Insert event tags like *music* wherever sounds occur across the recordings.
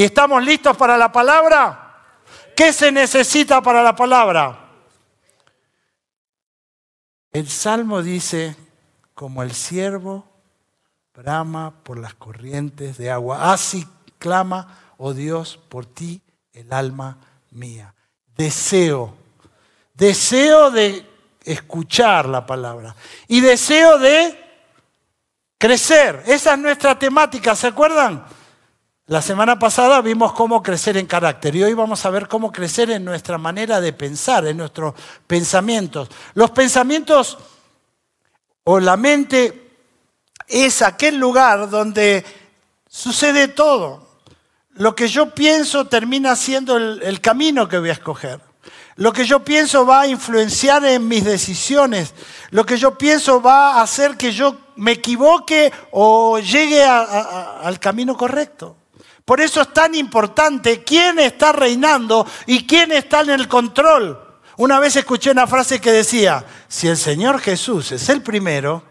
¿Y estamos listos para la palabra? ¿Qué se necesita para la palabra? El Salmo dice, como el siervo brama por las corrientes de agua, así clama, oh Dios, por ti el alma mía. Deseo, deseo de escuchar la palabra y deseo de crecer. Esa es nuestra temática, ¿se acuerdan? La semana pasada vimos cómo crecer en carácter y hoy vamos a ver cómo crecer en nuestra manera de pensar, en nuestros pensamientos. Los pensamientos o la mente es aquel lugar donde sucede todo. Lo que yo pienso termina siendo el, camino que voy a escoger. Lo que yo pienso va a influenciar en mis decisiones. Lo que yo pienso va a hacer que yo me equivoque o llegue al camino correcto. Por eso es tan importante quién está reinando y quién está en el control. Una vez escuché una frase que decía, si el Señor Jesús es el primero,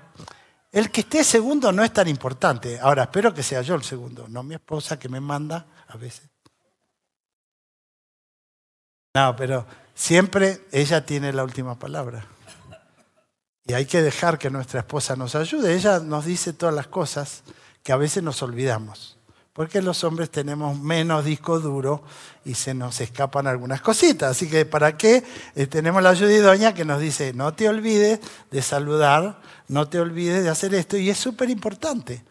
el que esté segundo no es tan importante. Ahora, espero que sea yo el segundo, no mi esposa que me manda a veces. No, pero siempre ella tiene la última palabra. Y hay que dejar que nuestra esposa nos ayude. Ella nos dice todas las cosas que a veces nos olvidamos. Porque los hombres tenemos menos disco duro y se nos escapan algunas cositas. Así que, ¿para qué? Eh, tenemos la ayuda que nos dice, no te olvides de saludar, no te olvides de hacer esto. Y es súper importante.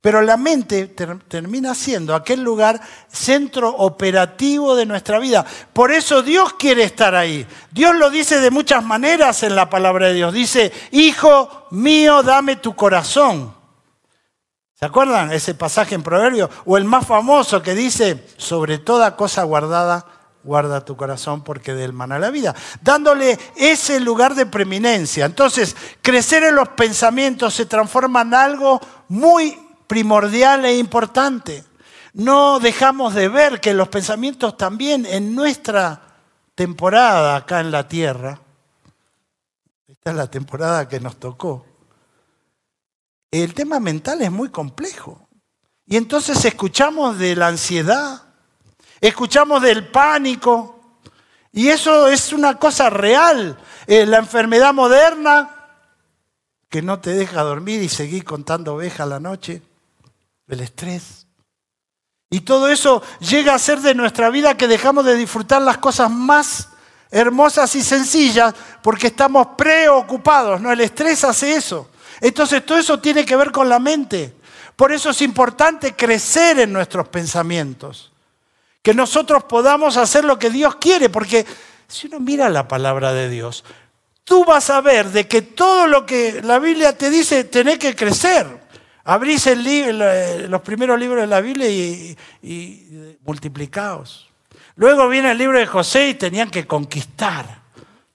Pero la mente termina siendo aquel lugar centro operativo de nuestra vida. Por eso Dios quiere estar ahí. Dios lo dice de muchas maneras en la palabra de Dios. Dice, hijo mío, dame tu corazón. ¿Se acuerdan ese pasaje en Proverbio? O el más famoso que dice, sobre toda cosa guardada, guarda tu corazón porque del maná la vida, dándole ese lugar de preeminencia. Entonces, crecer en los pensamientos se transforma en algo muy primordial e importante. No dejamos de ver que los pensamientos también en nuestra temporada acá en la tierra, esta es la temporada que nos tocó, el tema mental es muy complejo. Y entonces escuchamos de la ansiedad, escuchamos del pánico, y eso es una cosa real. Eh, la enfermedad moderna, que no te deja dormir y seguir contando ovejas la noche el estrés. Y todo eso llega a ser de nuestra vida que dejamos de disfrutar las cosas más hermosas y sencillas porque estamos preocupados, ¿no? El estrés hace eso. Entonces todo eso tiene que ver con la mente. Por eso es importante crecer en nuestros pensamientos. Que nosotros podamos hacer lo que Dios quiere, porque si uno mira la palabra de Dios, tú vas a ver de que todo lo que la Biblia te dice, tenés que crecer. Abrís el los primeros libros de la Biblia y, y multiplicaos. Luego viene el libro de José y tenían que conquistar,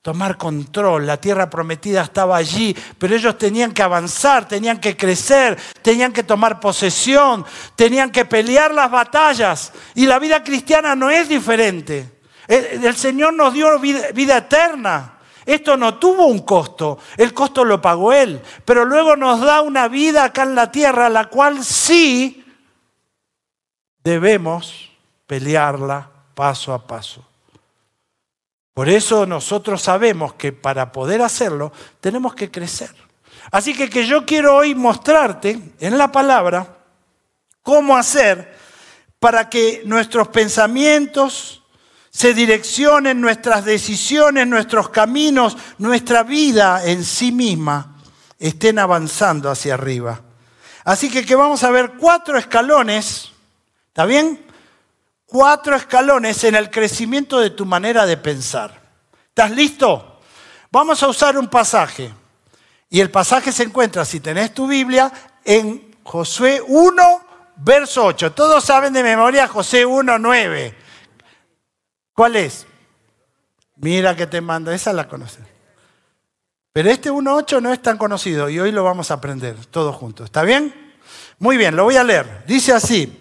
tomar control. La tierra prometida estaba allí, pero ellos tenían que avanzar, tenían que crecer, tenían que tomar posesión, tenían que pelear las batallas. Y la vida cristiana no es diferente. El Señor nos dio vida eterna. Esto no tuvo un costo, el costo lo pagó Él, pero luego nos da una vida acá en la tierra, la cual sí debemos pelearla paso a paso. Por eso nosotros sabemos que para poder hacerlo tenemos que crecer. Así que, que yo quiero hoy mostrarte en la palabra cómo hacer para que nuestros pensamientos, se direccionen nuestras decisiones, nuestros caminos, nuestra vida en sí misma, estén avanzando hacia arriba. Así que, que vamos a ver cuatro escalones, ¿está bien? Cuatro escalones en el crecimiento de tu manera de pensar. ¿Estás listo? Vamos a usar un pasaje. Y el pasaje se encuentra, si tenés tu Biblia, en Josué 1, verso 8. Todos saben de memoria José 1, 9. ¿Cuál es? Mira que te mando, esa la conoces. Pero este 1.8 no es tan conocido y hoy lo vamos a aprender todos juntos. ¿Está bien? Muy bien, lo voy a leer. Dice así,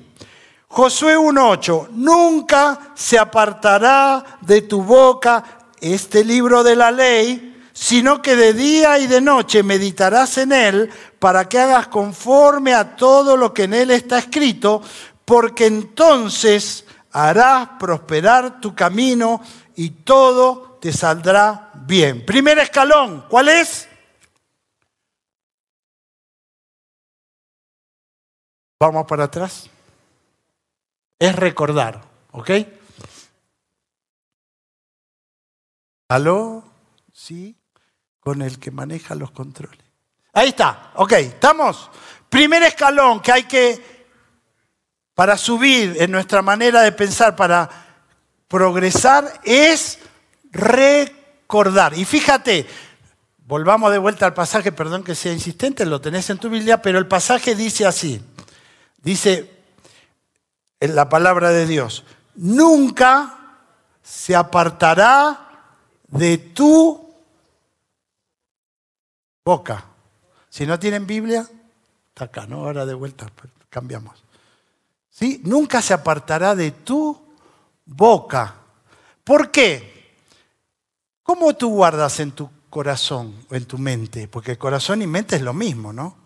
Josué 1.8, nunca se apartará de tu boca este libro de la ley, sino que de día y de noche meditarás en él para que hagas conforme a todo lo que en él está escrito, porque entonces harás prosperar tu camino y todo te saldrá bien. Primer escalón, ¿cuál es? Vamos para atrás. Es recordar, ¿ok? ¿Aló? Sí, con el que maneja los controles. Ahí está, ok, ¿estamos? Primer escalón que hay que, para subir en nuestra manera de pensar, para progresar, es recordar. Y fíjate, volvamos de vuelta al pasaje, perdón que sea insistente, lo tenés en tu Biblia, pero el pasaje dice así, dice la palabra de Dios, nunca se apartará de tu boca. Si no tienen Biblia, está acá, ¿no? Ahora de vuelta, pues, cambiamos. ¿Sí? Nunca se apartará de tu boca. ¿Por qué? ¿Cómo tú guardas en tu corazón o en tu mente? Porque corazón y mente es lo mismo, ¿no?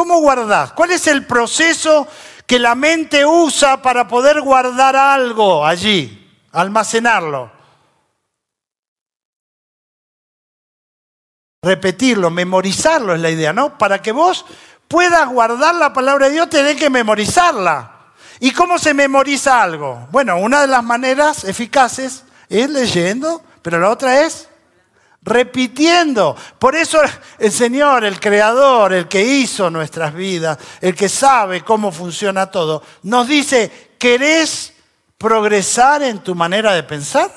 ¿Cómo guardas? ¿Cuál es el proceso que la mente usa para poder guardar algo allí, almacenarlo? Repetirlo, memorizarlo es la idea, ¿no? Para que vos puedas guardar la palabra de Dios, tenés que memorizarla. ¿Y cómo se memoriza algo? Bueno, una de las maneras eficaces es leyendo, pero la otra es repitiendo. Por eso el Señor, el Creador, el que hizo nuestras vidas, el que sabe cómo funciona todo, nos dice, ¿querés progresar en tu manera de pensar?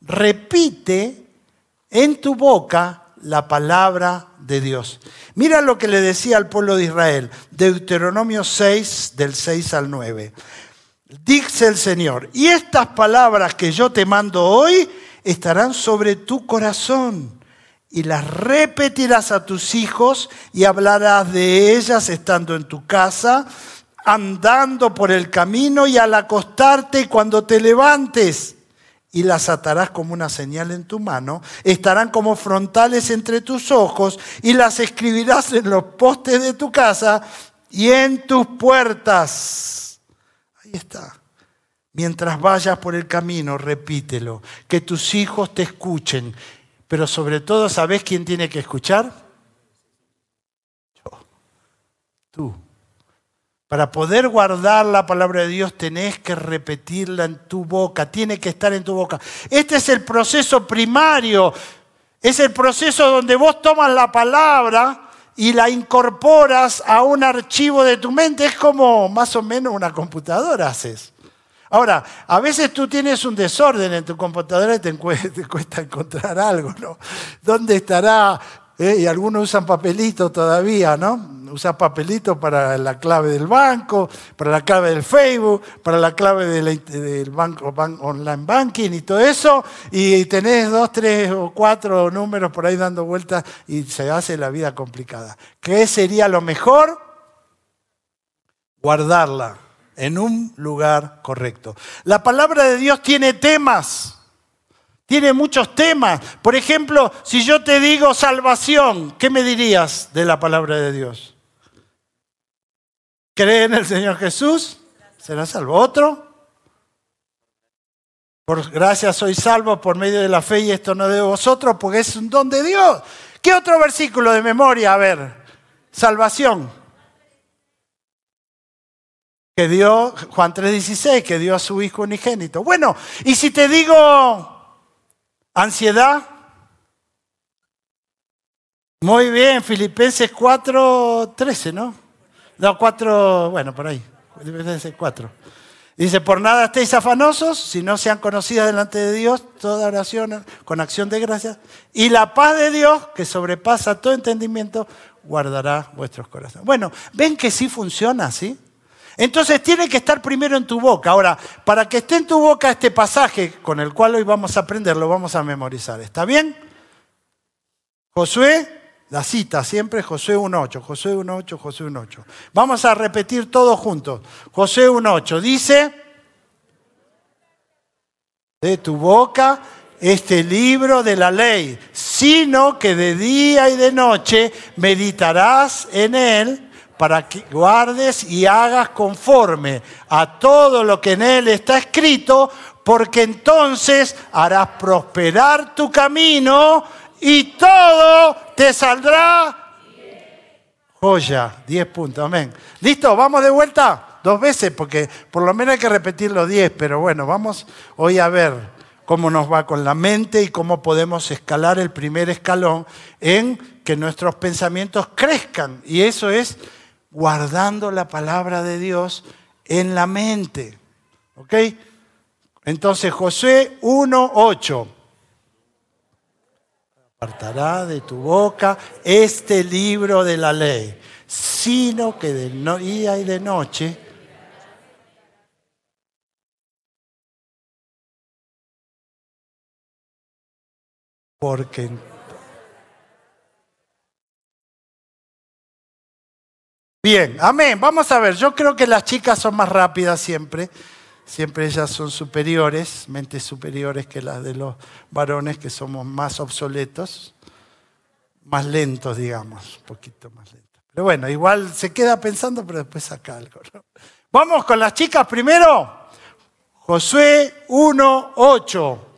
Repite en tu boca la palabra de Dios. Mira lo que le decía al pueblo de Israel, Deuteronomio 6, del 6 al 9. Dice el Señor, y estas palabras que yo te mando hoy estarán sobre tu corazón y las repetirás a tus hijos y hablarás de ellas estando en tu casa, andando por el camino y al acostarte cuando te levantes y las atarás como una señal en tu mano, estarán como frontales entre tus ojos y las escribirás en los postes de tu casa y en tus puertas. Ahí está. Mientras vayas por el camino, repítelo, que tus hijos te escuchen, pero sobre todo, ¿sabes quién tiene que escuchar? Yo. Tú. Para poder guardar la palabra de Dios tenés que repetirla en tu boca, tiene que estar en tu boca. Este es el proceso primario, es el proceso donde vos tomas la palabra y la incorporas a un archivo de tu mente. Es como más o menos una computadora haces. Ahora, a veces tú tienes un desorden en tu computadora y *laughs* te, cuesta encontrar algo, ¿no? ¿Dónde estará? Eh, y algunos usan papelito todavía, ¿no? Usa papelito para la clave del banco, para la clave del Facebook, para la clave del banco, online banking y todo eso, y tenés dos, tres o cuatro números por ahí dando vueltas y se hace la vida complicada. ¿Qué sería lo mejor? Guardarla en un lugar correcto. La palabra de Dios tiene temas. Tiene muchos temas. Por ejemplo, si yo te digo salvación, ¿qué me dirías de la palabra de Dios? cree en el Señor Jesús, será salvo. Otro, por gracia soy salvo por medio de la fe y esto no de vosotros, porque es un don de Dios. ¿Qué otro versículo de memoria? A ver, salvación. Que dio, Juan 3:16, que dio a su Hijo unigénito. Bueno, y si te digo ansiedad, muy bien, Filipenses 4:13, ¿no? No, cuatro, bueno, por ahí. Cuatro. Dice, por nada estéis afanosos, si no sean conocidas delante de Dios, toda oración con acción de gracia. Y la paz de Dios, que sobrepasa todo entendimiento, guardará vuestros corazones. Bueno, ven que sí funciona, ¿sí? Entonces tiene que estar primero en tu boca. Ahora, para que esté en tu boca este pasaje con el cual hoy vamos a aprender, lo vamos a memorizar. ¿Está bien? Josué la cita siempre Josué 1.8, Josué 1.8, Josué 1.8. Vamos a repetir todos juntos. Josué 1.8 dice, de tu boca este libro de la ley, sino que de día y de noche meditarás en él para que guardes y hagas conforme a todo lo que en él está escrito, porque entonces harás prosperar tu camino y todo te saldrá joya. 10 puntos, amén. ¿Listo? ¿Vamos de vuelta? Dos veces, porque por lo menos hay que repetir los 10, pero bueno, vamos hoy a ver cómo nos va con la mente y cómo podemos escalar el primer escalón en que nuestros pensamientos crezcan. Y eso es guardando la palabra de Dios en la mente. ¿Ok? Entonces Josué 1.8. Apartará de tu boca este libro de la ley, sino que de día y de noche porque Bien, amén. Vamos a ver, yo creo que las chicas son más rápidas siempre. Siempre ellas son superiores, mentes superiores que las de los varones que somos más obsoletos, más lentos, digamos, un poquito más lentos. Pero bueno, igual se queda pensando, pero después saca algo. Vamos con las chicas primero. Josué 1.8.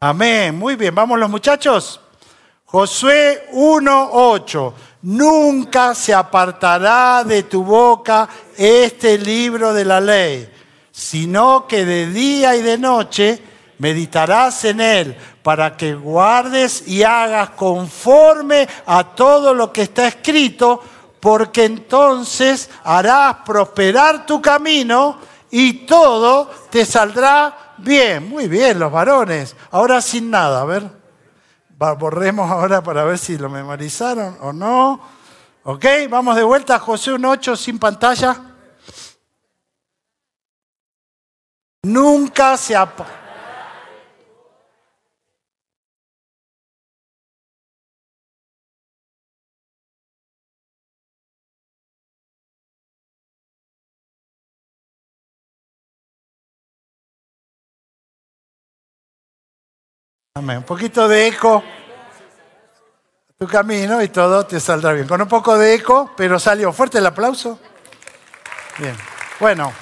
Amén. Muy bien, vamos los muchachos. Josué 1.8. Nunca se apartará de tu boca este libro de la ley, sino que de día y de noche meditarás en él para que guardes y hagas conforme a todo lo que está escrito, porque entonces harás prosperar tu camino y todo te saldrá Bien, muy bien, los varones. Ahora sin nada, a ver. Borremos ahora para ver si lo memorizaron o no. ¿Ok? Vamos de vuelta a José 1.8 sin pantalla. Nunca se apaga. Un poquito de eco. Tu camino y todo te saldrá bien. Con un poco de eco, pero salió fuerte el aplauso. Bien. Bueno.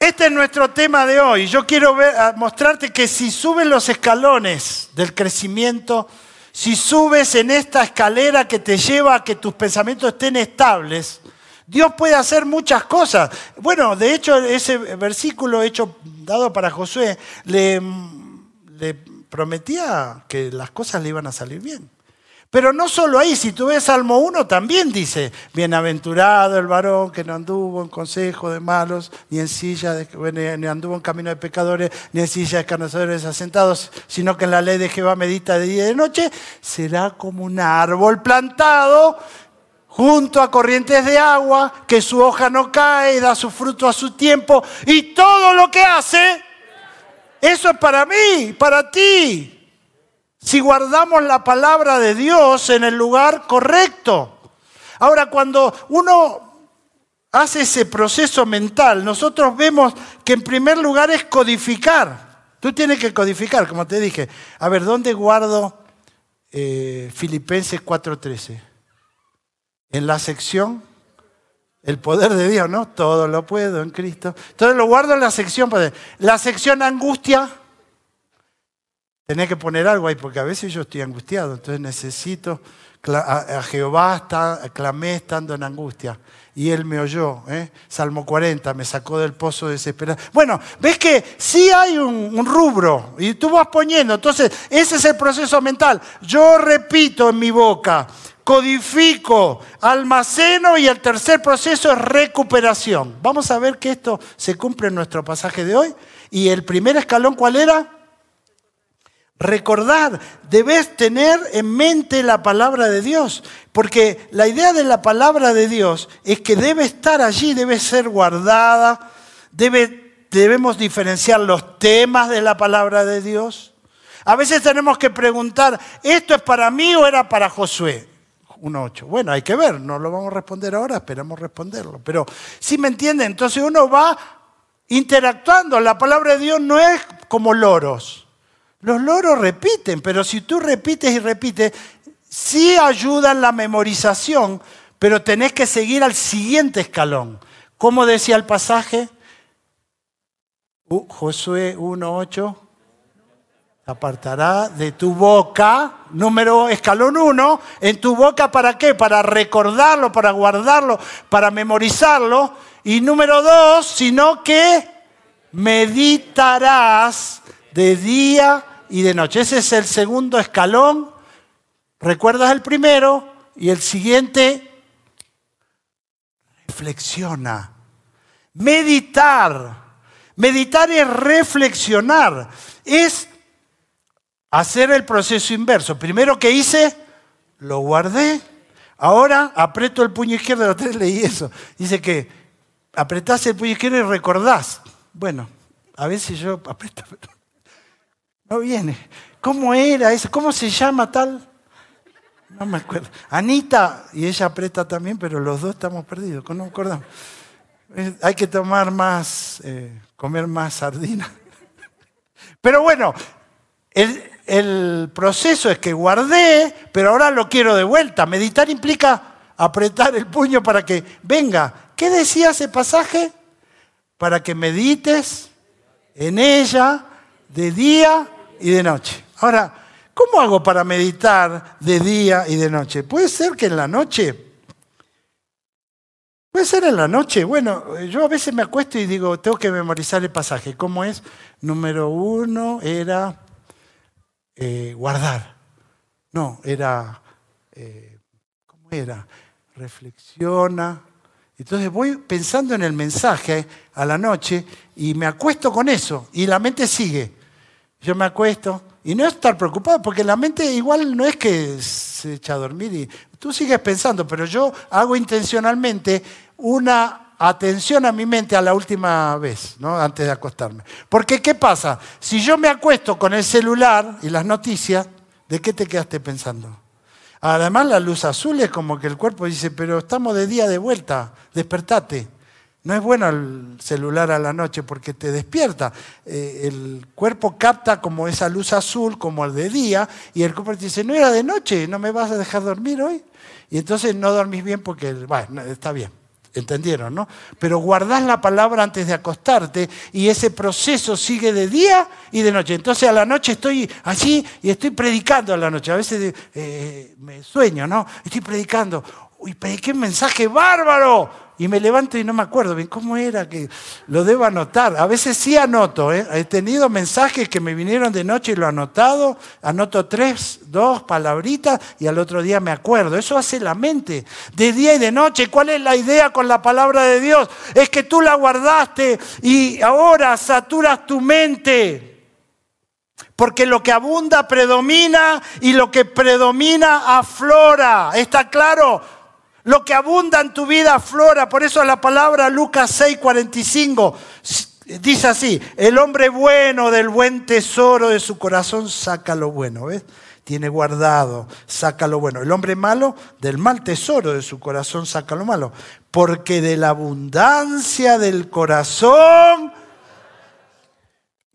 Este es nuestro tema de hoy. Yo quiero mostrarte que si subes los escalones del crecimiento, si subes en esta escalera que te lleva a que tus pensamientos estén estables, Dios puede hacer muchas cosas. Bueno, de hecho, ese versículo hecho, dado para Josué, le le prometía que las cosas le iban a salir bien. Pero no solo ahí, si tú ves Salmo 1 también dice, bienaventurado el varón que no anduvo en consejo de malos, ni en silla, de, ni anduvo en camino de pecadores, ni en silla de escarnecedores asentados, sino que en la ley de Jehová medita de día y de noche, será como un árbol plantado junto a corrientes de agua, que su hoja no cae da su fruto a su tiempo, y todo lo que hace eso es para mí, para ti. Si guardamos la palabra de Dios en el lugar correcto. Ahora, cuando uno hace ese proceso mental, nosotros vemos que en primer lugar es codificar. Tú tienes que codificar, como te dije. A ver, ¿dónde guardo eh, Filipenses 4:13? En la sección el poder de Dios, ¿no? Todo lo puedo en Cristo. Entonces lo guardo en la sección poder. La sección angustia. Tenés que poner algo ahí, porque a veces yo estoy angustiado, entonces necesito. A Jehová clamé estando en angustia y él me oyó. ¿eh? Salmo 40, me sacó del pozo desesperado. Bueno, ves que sí hay un, un, rubro y tú vas poniendo. Entonces, ese es el proceso mental. Yo repito en mi boca, codifico, almaceno y el tercer proceso es recuperación. Vamos a ver que esto se cumple en nuestro pasaje de hoy. Y el primer escalón, ¿cuál era? Recordar, debes tener en mente la palabra de Dios, porque la idea de la palabra de Dios es que debe estar allí, debe ser guardada, debe, debemos diferenciar los temas de la palabra de Dios A veces tenemos que preguntar, ¿esto es para mí o era para Josué? 1.8. Bueno, hay que ver, no lo vamos a responder ahora, esperamos responderlo. Pero si me entienden, entonces uno va interactuando. La palabra de Dios no es como loros. Los loros repiten, pero si tú repites y repites, sí ayudan la memorización, pero tenés que seguir al siguiente escalón. ¿Cómo decía el pasaje? Uh, Josué 1.8 apartará de tu boca, número escalón 1, en tu boca para qué? Para recordarlo, para guardarlo, para memorizarlo. Y número 2, sino que meditarás de día y de noche. Ese es el segundo escalón. ¿Recuerdas el primero? Y el siguiente, reflexiona. Meditar. Meditar es reflexionar. Es hacer el proceso inverso. Primero que hice, lo guardé. Ahora aprieto el puño izquierdo, la leí eso. Dice que apretás el puño izquierdo y recordás. Bueno, a veces yo aprieto, no viene. ¿Cómo era eso? ¿Cómo se llama tal? No me acuerdo. Anita, y ella aprieta también, pero los dos estamos perdidos, no me acordamos. Hay que tomar más, eh, comer más sardina. *laughs* Pero bueno, el, el proceso es que guardé, pero ahora lo quiero de vuelta. Meditar implica apretar el puño para que venga. ¿Qué decía ese pasaje? Para que medites en ella de día y de noche. Ahora, ¿cómo hago para meditar de día y de noche? Puede ser que en la noche, puede ser en la noche, bueno, yo a veces me acuesto y digo, tengo que memorizar el pasaje. ¿Cómo es? Número uno era eh, guardar. No, era, eh, ¿cómo era? Reflexiona. Entonces voy pensando en el mensaje a la noche y me acuesto con eso y la mente sigue. Yo me acuesto y no estar preocupado porque la mente igual no es que se echa a dormir y tú sigues pensando, pero yo hago intencionalmente una atención a mi mente a la última vez, ¿no? antes de acostarme. Porque ¿qué pasa? Si yo me acuesto con el celular y las noticias, ¿de qué te quedaste pensando? Además la luz azul es como que el cuerpo dice, pero estamos de día de vuelta, despertate. No es bueno el celular a la noche porque te despierta. Eh, el cuerpo capta como esa luz azul, como el de día, y el cuerpo te dice, no era de noche, no me vas a dejar dormir hoy. Y entonces no dormís bien porque, bueno, está bien. ¿Entendieron, no? Pero guardás la palabra antes de acostarte y ese proceso sigue de día y de noche. Entonces a la noche estoy allí y estoy predicando a la noche. A veces eh, me sueño, ¿no? Estoy predicando. Uy, prediqué un mensaje bárbaro y me levanto y no me acuerdo bien cómo era que lo debo anotar. A veces sí anoto, ¿eh? he tenido mensajes que me vinieron de noche y lo he anotado, anoto tres, dos palabritas y al otro día me acuerdo. Eso hace la mente, de día y de noche. ¿Cuál es la idea con la palabra de Dios? Es que tú la guardaste y ahora saturas tu mente. Porque lo que abunda predomina y lo que predomina aflora. ¿Está claro? Lo que abunda en tu vida aflora. Por eso la palabra Lucas 6:45 dice así, el hombre bueno del buen tesoro de su corazón saca lo bueno, ¿ves? Tiene guardado, saca lo bueno. El hombre malo del mal tesoro de su corazón saca lo malo. Porque de la abundancia del corazón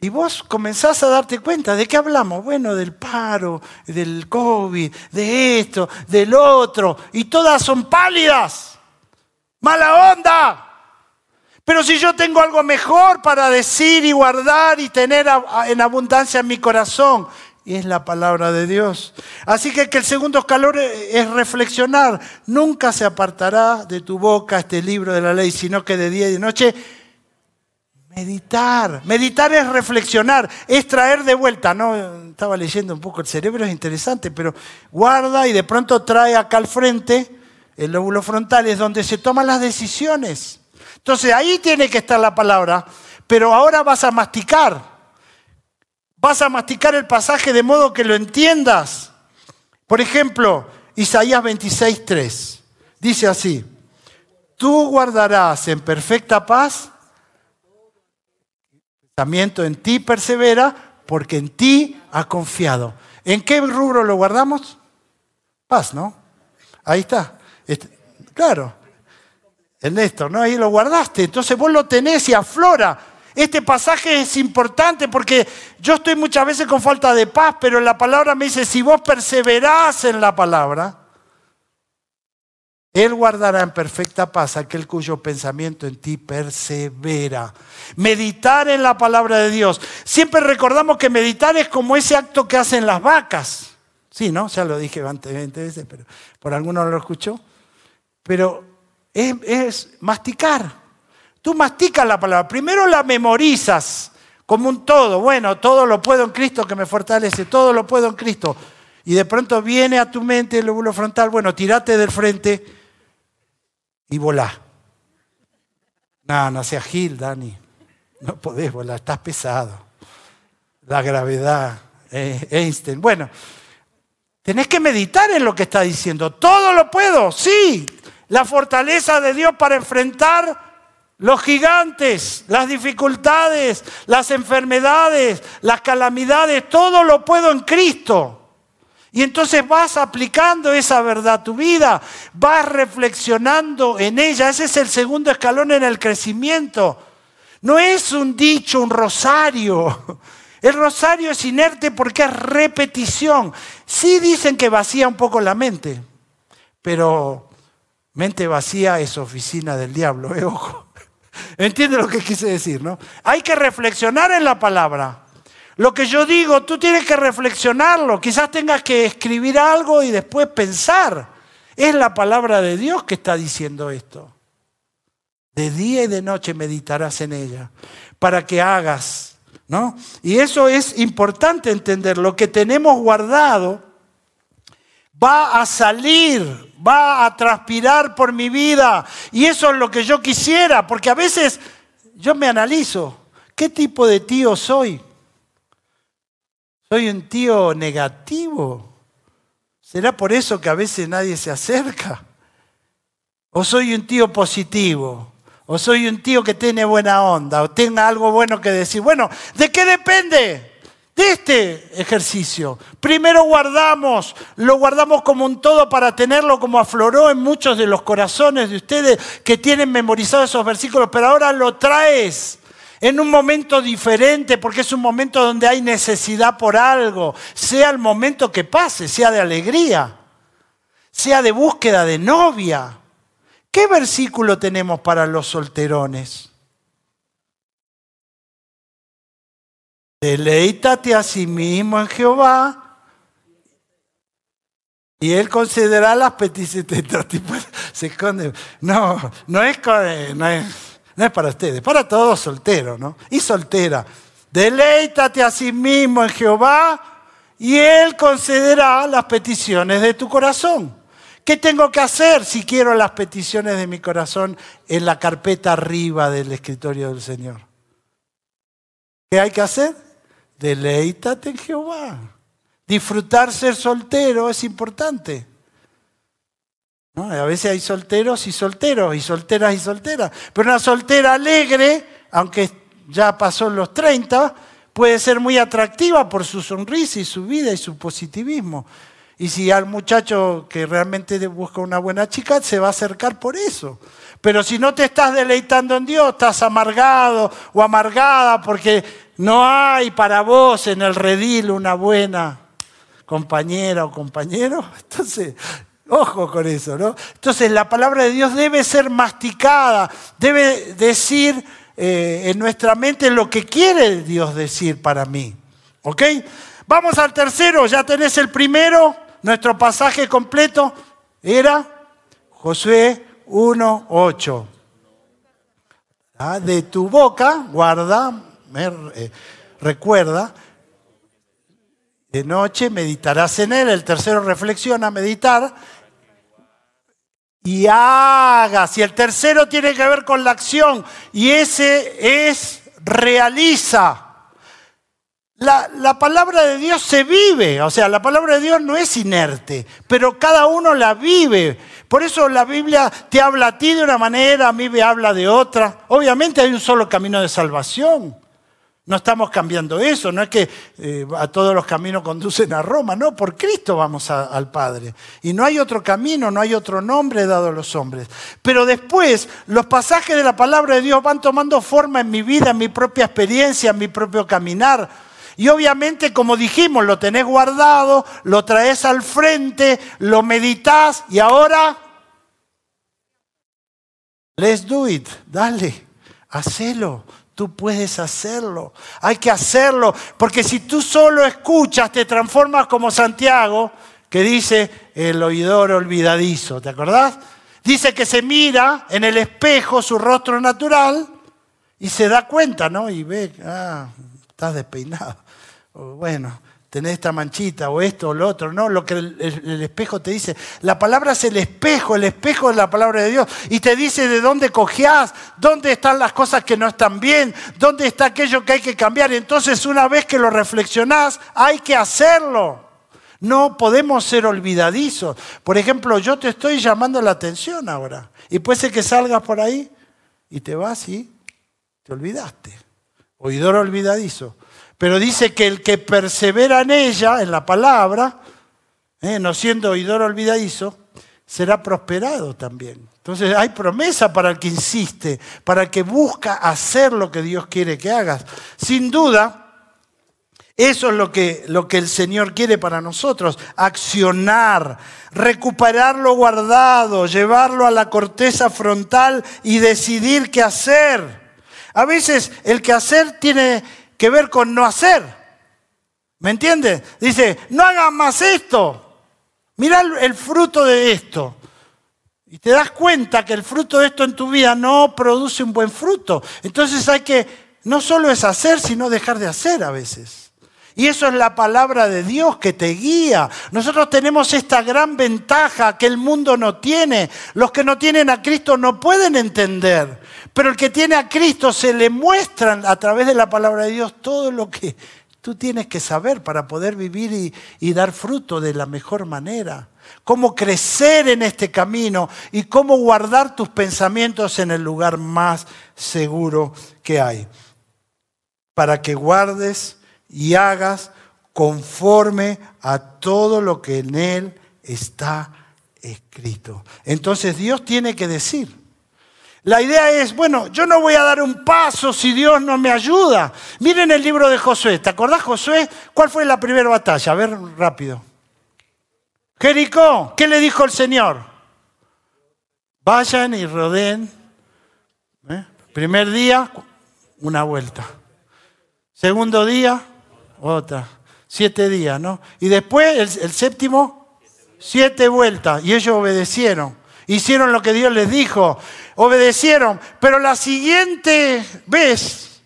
y vos comenzás a darte cuenta, ¿de qué hablamos? Bueno, del paro, del COVID, de esto, del otro, y todas son pálidas. Mala onda. Pero si yo tengo algo mejor para decir y guardar y tener en abundancia en mi corazón, y es la palabra de Dios. Así que, el segundo escalón es reflexionar. Nunca se apartará de tu boca este libro de la ley, sino que de día y de noche Meditar. Meditar es reflexionar, es traer de vuelta. No, estaba leyendo un poco, el cerebro es interesante, pero guarda y de pronto trae acá al frente, el lóbulo frontal es donde se toman las decisiones. Entonces ahí tiene que estar la palabra, pero ahora vas a masticar. Vas a masticar el pasaje de modo que lo entiendas. Por ejemplo, Isaías 26.3 dice así, tú guardarás en perfecta paz en ti persevera porque en ti ha confiado. ¿En qué rubro lo guardamos? Paz, ¿no? Ahí está. Este, claro. En Néstor, ¿no? Ahí lo guardaste. Entonces vos lo tenés y aflora. Este pasaje es importante porque yo estoy muchas veces con falta de paz, pero la palabra me dice, si vos perseverás en la palabra, Él guardará en perfecta paz aquel cuyo pensamiento en ti persevera. Meditar en la palabra de Dios. Siempre recordamos que meditar es como ese acto que hacen las vacas. Sí, ¿no? Ya lo dije 20 veces, pero por alguno no lo escuchó. Pero es, es masticar. Tú masticas la palabra. Primero la memorizas como un todo. Bueno, todo lo puedo en Cristo que me fortalece. Todo lo puedo en Cristo. Y de pronto viene a tu mente el lóbulo frontal. Bueno, tirate del frente y volá. No, no seas Gil, Dani. No podés volar, estás pesado. La gravedad, eh, Einstein. Bueno, tenés que meditar en lo que está diciendo. Todo lo puedo, sí. La fortaleza de Dios para enfrentar los gigantes, las dificultades, las enfermedades, las calamidades, todo lo puedo en Cristo. Y entonces vas aplicando esa verdad a tu vida, vas reflexionando en ella. Ese es el segundo escalón en el crecimiento. No es un dicho, un rosario. El rosario es inerte porque es repetición. Sí dicen que vacía un poco la mente, pero mente vacía es oficina del diablo, ¿eh? ojo. *laughs* ¿Entiendes lo que quise decir, no? Hay que reflexionar en la palabra. Lo que yo digo, tú tienes que reflexionarlo. Quizás tengas que escribir algo y después pensar. Es la palabra de Dios que está diciendo esto. De día y de noche meditarás en ella para que hagas, ¿no? Y eso es importante entender. Lo que tenemos guardado va a salir, va a transpirar por mi vida. Y eso es lo que yo quisiera, porque a veces yo me analizo, ¿qué tipo de tío soy? ¿Soy un tío negativo? ¿Será por eso que a veces nadie se acerca? ¿O soy un tío positivo? ¿O soy un tío que tiene buena onda? ¿O tenga algo bueno que decir? Bueno, ¿de qué depende? de este ejercicio. Primero guardamos, lo guardamos como un todo para tenerlo como afloró en muchos de los corazones de ustedes que tienen memorizados esos versículos, pero ahora lo traes en un momento diferente, porque es un momento donde hay necesidad por algo, sea el momento que pase, sea de alegría, sea de búsqueda de novia. ¿Qué versículo tenemos para los solterones? Deleítate a sí mismo en Jehová y Él concederá las peticiones. *laughs* Se esconde. No, no es, no es, no es para ustedes, para todos solteros, ¿no? Y soltera. Deleítate a sí mismo en Jehová y Él concederá las peticiones de tu corazón. ¿Qué tengo que hacer si quiero las peticiones de mi corazón en la carpeta arriba del escritorio del Señor? ¿Qué hay que hacer? Deleítate en Jehová. Disfrutar ser soltero es importante. A veces hay solteros y solteros, y solteras y solteras. Pero una soltera alegre, aunque ya pasó los 30, puede ser muy atractiva por su sonrisa y su vida y su positivismo. Y si al muchacho que realmente busca una buena chica, se va a acercar por eso. Pero si no te estás deleitando en Dios, estás amargado o amargada porque no hay para vos en el redil una buena compañera o compañero. *laughs* Entonces, ojo con eso, ¿no? Entonces, la palabra de Dios debe ser masticada, debe decir eh, en nuestra mente lo que quiere Dios decir para mí. ¿Ok? Vamos al tercero, ya tenés el primero, nuestro pasaje completo era Josué 1.8. Ah, de tu boca guarda eh, recuerda, de noche meditarás en él, el tercero reflexiona, meditar, y hagas, y el tercero tiene que ver con la acción, y ese es realiza. La, la, palabra de Dios se vive, o sea, la palabra de Dios no es inerte, pero cada uno la vive. Por eso la Biblia te habla a ti de una manera, a mí me habla de otra. Obviamente hay un solo camino de salvación. No estamos cambiando eso, no es que eh, a todos los caminos conducen a Roma, no, por Cristo vamos al Padre. Y no hay otro camino, no hay otro nombre dado a los hombres. Pero después los pasajes de la palabra de Dios van tomando forma en mi vida, en mi propia experiencia, en mi propio caminar. Y obviamente, como dijimos, lo tenés guardado, lo traes al frente, lo meditas y ahora, let's do it, dale, hacelo Tú puedes hacerlo. Hay que hacerlo. Porque si tú solo escuchas, te transformas como Santiago, que dice el oidor olvidadizo. ¿Te acordás? Dice que se mira en el espejo su rostro natural y se da cuenta, ¿no? Y ve, ah, estás despeinado. Bueno, tenés esta manchita o esto o lo otro, no, lo que el, espejo te dice. La palabra es el espejo, el espejo es la palabra de Dios y te dice de dónde cojeás, dónde están las cosas que no están bien, dónde está aquello que hay que cambiar. Entonces una vez que lo reflexionás, hay que hacerlo. No podemos ser olvidadizos. Por ejemplo, yo te estoy llamando la atención ahora y puede ser que salgas por ahí y te vas y te olvidaste. Oidor olvidadizo. Pero dice que el que persevera en ella, en la palabra, eh, no siendo oidor olvidadizo, será prosperado también. Entonces hay promesa para el que insiste, para el que busca hacer lo que Dios quiere que hagas. Sin duda, eso es lo que, lo que el Señor quiere para nosotros, accionar, recuperar lo guardado, llevarlo a la corteza frontal y decidir qué hacer. A veces el que hacer tiene que ver con no hacer. ¿Me entiendes? Dice, no hagas más esto. Mira el, fruto de esto. Y te das cuenta que el fruto de esto en tu vida no produce un buen fruto. Entonces hay que, no solo es hacer, sino dejar de hacer a veces. Y eso es la palabra de Dios que te guía. Nosotros tenemos esta gran ventaja que el mundo no tiene. Los que no tienen a Cristo no pueden entender. Pero el que tiene a Cristo se le muestran a través de la palabra de Dios todo lo que tú tienes que saber para poder vivir y, dar fruto de la mejor manera. Cómo crecer en este camino y cómo guardar tus pensamientos en el lugar más seguro que hay. Para que guardes y hagas conforme a todo lo que en él está escrito. Entonces Dios tiene que decir, la idea es, bueno, yo no voy a dar un paso si Dios no me ayuda. Miren el libro de Josué. ¿Te acordás, Josué? ¿Cuál fue la primera batalla? A ver, rápido. Jericó, ¿qué le dijo el Señor? Vayan y rodeen. ¿eh? Primer día, una vuelta. Segundo día, otra. Siete días, ¿no? Y después, el séptimo, siete vueltas. Y ellos obedecieron. Hicieron lo que Dios les dijo, obedecieron, pero la siguiente vez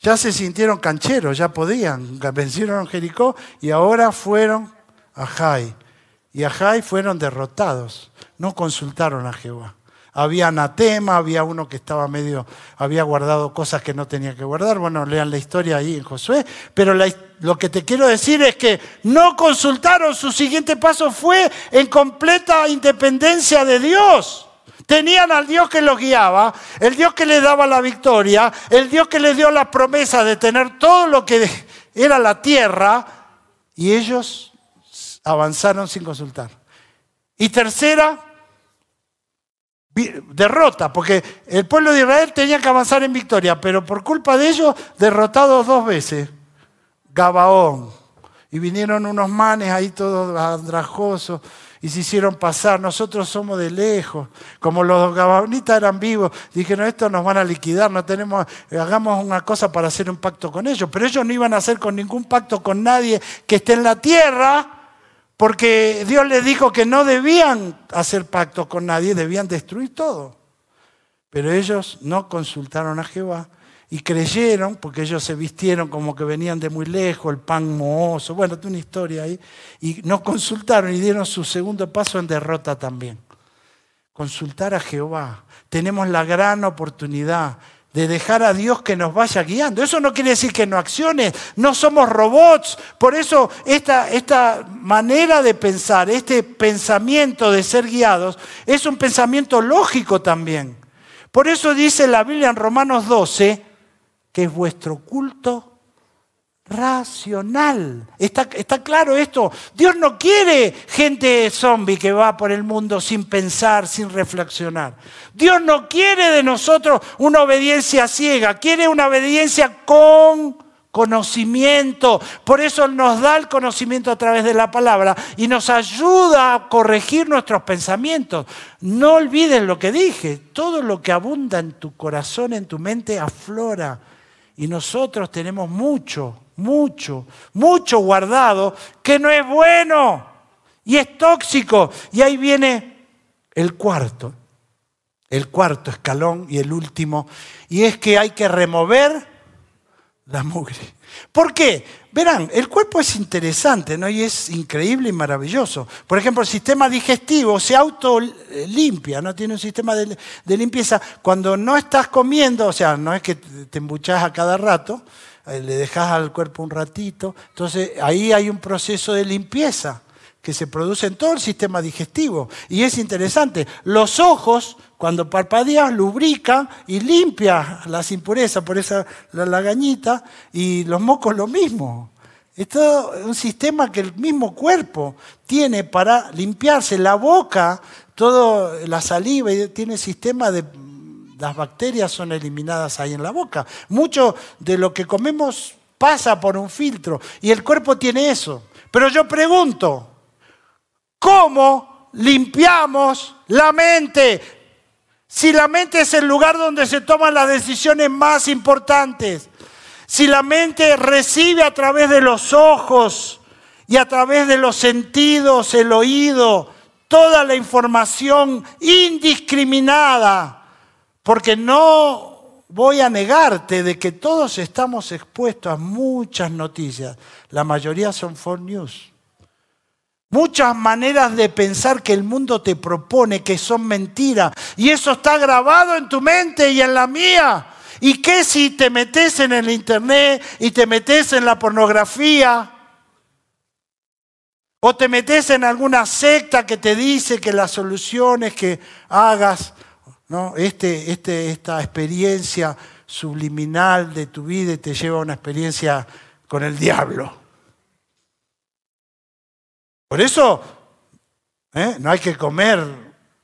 ya se sintieron cancheros, ya podían, vencieron a Jericó y ahora fueron a Jai. Y a Jai fueron derrotados, no consultaron a Jehová. Había anatema, había uno que estaba medio, había guardado cosas que no tenía que guardar. Bueno, lean la historia ahí en Josué. Pero lo que te quiero decir es que no consultaron, su siguiente paso fue en completa independencia de Dios. Tenían al Dios que los guiaba, el Dios que les daba la victoria, el Dios que les dio la promesa de tener todo lo que *laughs* era la tierra, y ellos avanzaron sin consultar. Y tercera, derrota, porque el pueblo de Israel tenía que avanzar en victoria, pero por culpa de ellos, derrotados dos veces. Gabaón. Y vinieron unos manes ahí todos andrajosos y se hicieron pasar. Nosotros somos de lejos. Como los gabaonitas eran vivos, dijeron, esto nos van a liquidar, no tenemos, hagamos una cosa para hacer un pacto con ellos. Pero ellos no iban a hacer con ningún pacto con nadie que esté en la tierra porque Dios les dijo que no debían hacer pactos con nadie, debían destruir todo. Pero ellos no consultaron a Jehová y creyeron, porque ellos se vistieron como que venían de muy lejos, el pan mohoso, bueno, una historia ahí, y no consultaron y dieron su segundo paso en derrota también. Consultar a Jehová. Tenemos la gran oportunidad de dejar a Dios que nos vaya guiando. Eso no quiere decir que no acciones, no somos robots. Por eso esta, esta manera de pensar, este pensamiento de ser guiados, es un pensamiento lógico también. Por eso dice la Biblia en Romanos 12 que es vuestro culto racional. ¿Está, ¿Está, claro esto? Dios no quiere gente zombie que va por el mundo sin pensar, sin reflexionar. Dios no quiere de nosotros una obediencia ciega, quiere una obediencia con conocimiento. Por eso nos da el conocimiento a través de la palabra y nos ayuda a corregir nuestros pensamientos. No olvides lo que dije, todo lo que abunda en tu corazón, en tu mente, aflora. Y nosotros tenemos mucho, mucho, mucho guardado que no es bueno y es tóxico. Y ahí viene el cuarto, el cuarto escalón y el último. Y es que hay que remover la mugre. ¿Por qué? Verán, el cuerpo es interesante, ¿no? Y es increíble y maravilloso. Por ejemplo, el sistema digestivo se autolimpia, ¿no? Tiene un sistema de, limpieza. Cuando no estás comiendo, o sea, no es que te embuchas a cada rato, le dejas al cuerpo un ratito. Entonces, ahí hay un proceso de limpieza que se produce en todo el sistema digestivo. Y es interesante, los ojos, cuando parpadean, lubrican y limpian las impurezas, por esa la lagañita, y los mocos lo mismo. Es todo un sistema que el mismo cuerpo tiene para limpiarse. La boca, toda la saliva, tiene sistema de... Las bacterias son eliminadas ahí en la boca. Mucho de lo que comemos pasa por un filtro y el cuerpo tiene eso. Pero yo pregunto, ¿Cómo limpiamos la mente? Si la mente es el lugar donde se toman las decisiones más importantes, si la mente recibe a través de los ojos y a través de los sentidos, el oído, toda la información indiscriminada, porque no voy a negarte de que todos estamos expuestos a muchas noticias, la mayoría son for news. Muchas maneras de pensar que el mundo te propone que son mentiras. Y eso está grabado en tu mente y en la mía. ¿Y qué si te metes en el internet y te metes en la pornografía? O te metes en alguna secta que te dice que la solución es que hagas ¿no? este, este, esta experiencia subliminal de tu vida te lleva a una experiencia con el diablo. Por eso ¿eh? no hay que comer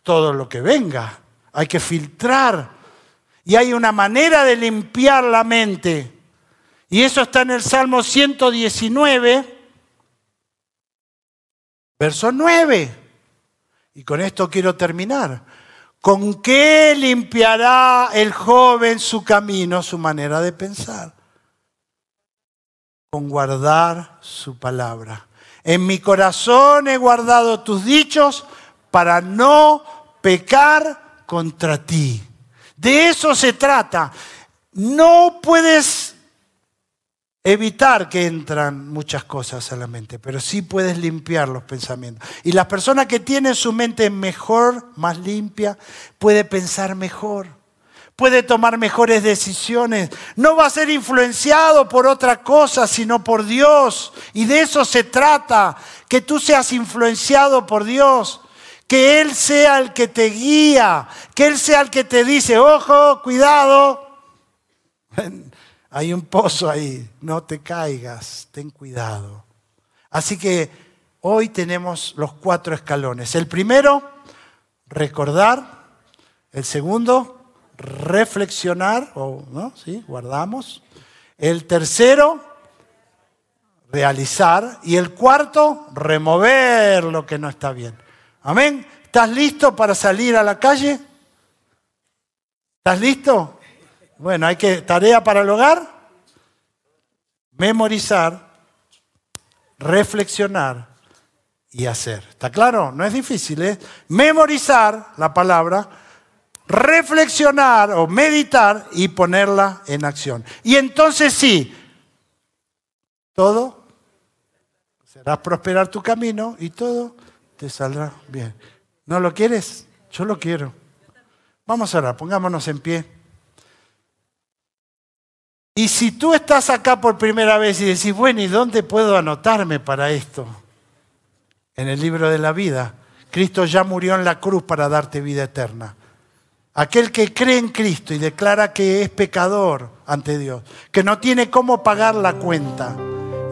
todo lo que venga, hay que filtrar. Y hay una manera de limpiar la mente. Y eso está en el Salmo 119, verso 9. Y con esto quiero terminar. ¿Con qué limpiará el joven su camino, su manera de pensar? Con guardar su palabra. En mi corazón he guardado tus dichos para no pecar contra ti. De eso se trata. No puedes evitar que entran muchas cosas a la mente, pero sí puedes limpiar los pensamientos. Y la persona que tiene su mente mejor, más limpia, puede pensar mejor puede tomar mejores decisiones. No va a ser influenciado por otra cosa, sino por Dios. Y de eso se trata, que tú seas influenciado por Dios. Que Él sea el que te guía, que Él sea el que te dice, ojo, cuidado. *laughs* Hay un pozo ahí, no te caigas, ten cuidado. Así que hoy tenemos los cuatro escalones. El primero, recordar. El segundo, reflexionar, o ¿no? ¿Sí? guardamos. El tercero, realizar. Y el cuarto, remover lo que no está bien. Amén. ¿Estás listo para salir a la calle? ¿Estás listo? Bueno, hay que tarea para el hogar. Memorizar, reflexionar y hacer. ¿Está claro? No es difícil, ¿eh? Memorizar la palabra reflexionar o meditar y ponerla en acción. Y entonces sí, todo será prosperar tu camino y todo te saldrá bien. ¿No lo quieres? Yo lo quiero. Vamos a pongámonos en pie. Y si tú estás acá por primera vez y decís, bueno, ¿y dónde puedo anotarme para esto? En el libro de la vida. Cristo ya murió en la cruz para darte vida eterna. Aquel que cree en Cristo y declara que es pecador ante Dios, que no tiene cómo pagar la cuenta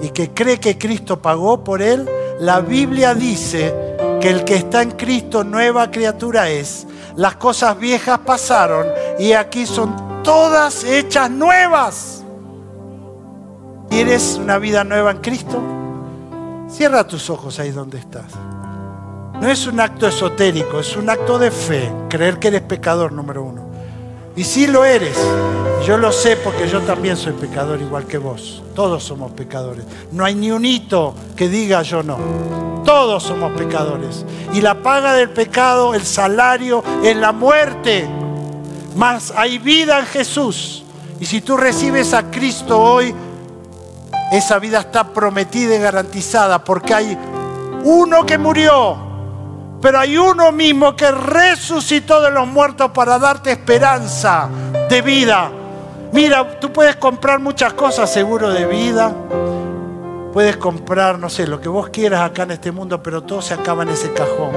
y que cree que Cristo pagó por él, la Biblia dice que el que está en Cristo nueva criatura es. Las cosas viejas pasaron y aquí son todas hechas nuevas. ¿Quieres una vida nueva en Cristo? Cierra tus ojos ahí donde estás. No es un acto esotérico, es un acto de fe, creer que eres pecador número uno. Y si lo eres, yo lo sé porque yo también soy pecador igual que vos. Todos somos pecadores. No hay ni un hito que diga yo no. Todos somos pecadores. Y la paga del pecado, el salario, es la muerte. Mas hay vida en Jesús. Y si tú recibes a Cristo hoy, esa vida está prometida y garantizada porque hay uno que murió pero hay uno mismo que resucitó de los muertos para darte esperanza de vida. Mira, tú puedes comprar muchas cosas, seguro de vida. Puedes comprar, no sé, lo que vos quieras acá en este mundo, pero todo se acaba en ese cajón.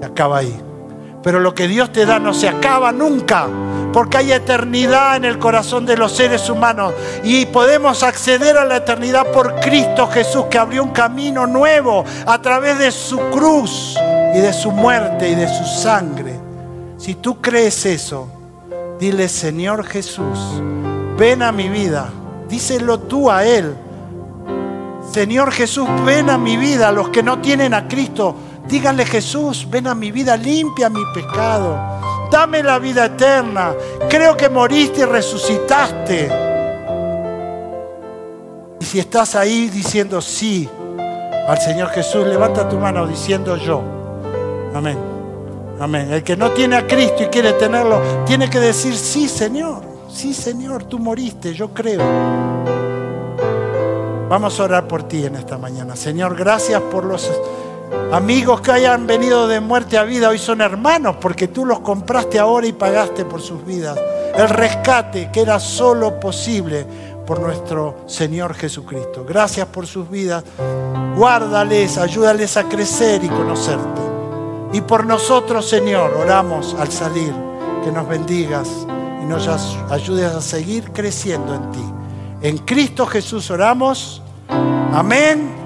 Se acaba ahí. Pero lo que Dios te da no se acaba nunca, porque hay eternidad en el corazón de los seres humanos y podemos acceder a la eternidad por Cristo Jesús, que abrió un camino nuevo a través de su cruz y de su muerte y de su sangre. Si tú crees eso, dile, Señor Jesús, ven a mi vida. Díselo tú a Él. Señor Jesús, ven a mi vida. Los que no tienen a Cristo, Díganle Jesús, ven a mi vida, limpia mi pecado. Dame la vida eterna. Creo que moriste y resucitaste. Y si estás ahí diciendo sí al Señor Jesús, levanta tu mano diciendo yo. Amén. Amén. El que no tiene a Cristo y quiere tenerlo, tiene que decir sí, Señor. Sí, Señor, tú moriste, yo creo. Vamos a orar por ti en esta mañana. Señor, gracias por los Amigos que hayan venido de muerte a vida hoy son hermanos porque tú los compraste ahora y pagaste por sus vidas. El rescate que era solo posible por nuestro Señor Jesucristo. Gracias por sus vidas. Guárdales, ayúdales a crecer y conocerte. Y por nosotros, Señor, oramos al salir, que nos bendigas y nos ayudes a seguir creciendo en ti. En Cristo Jesús oramos. Amén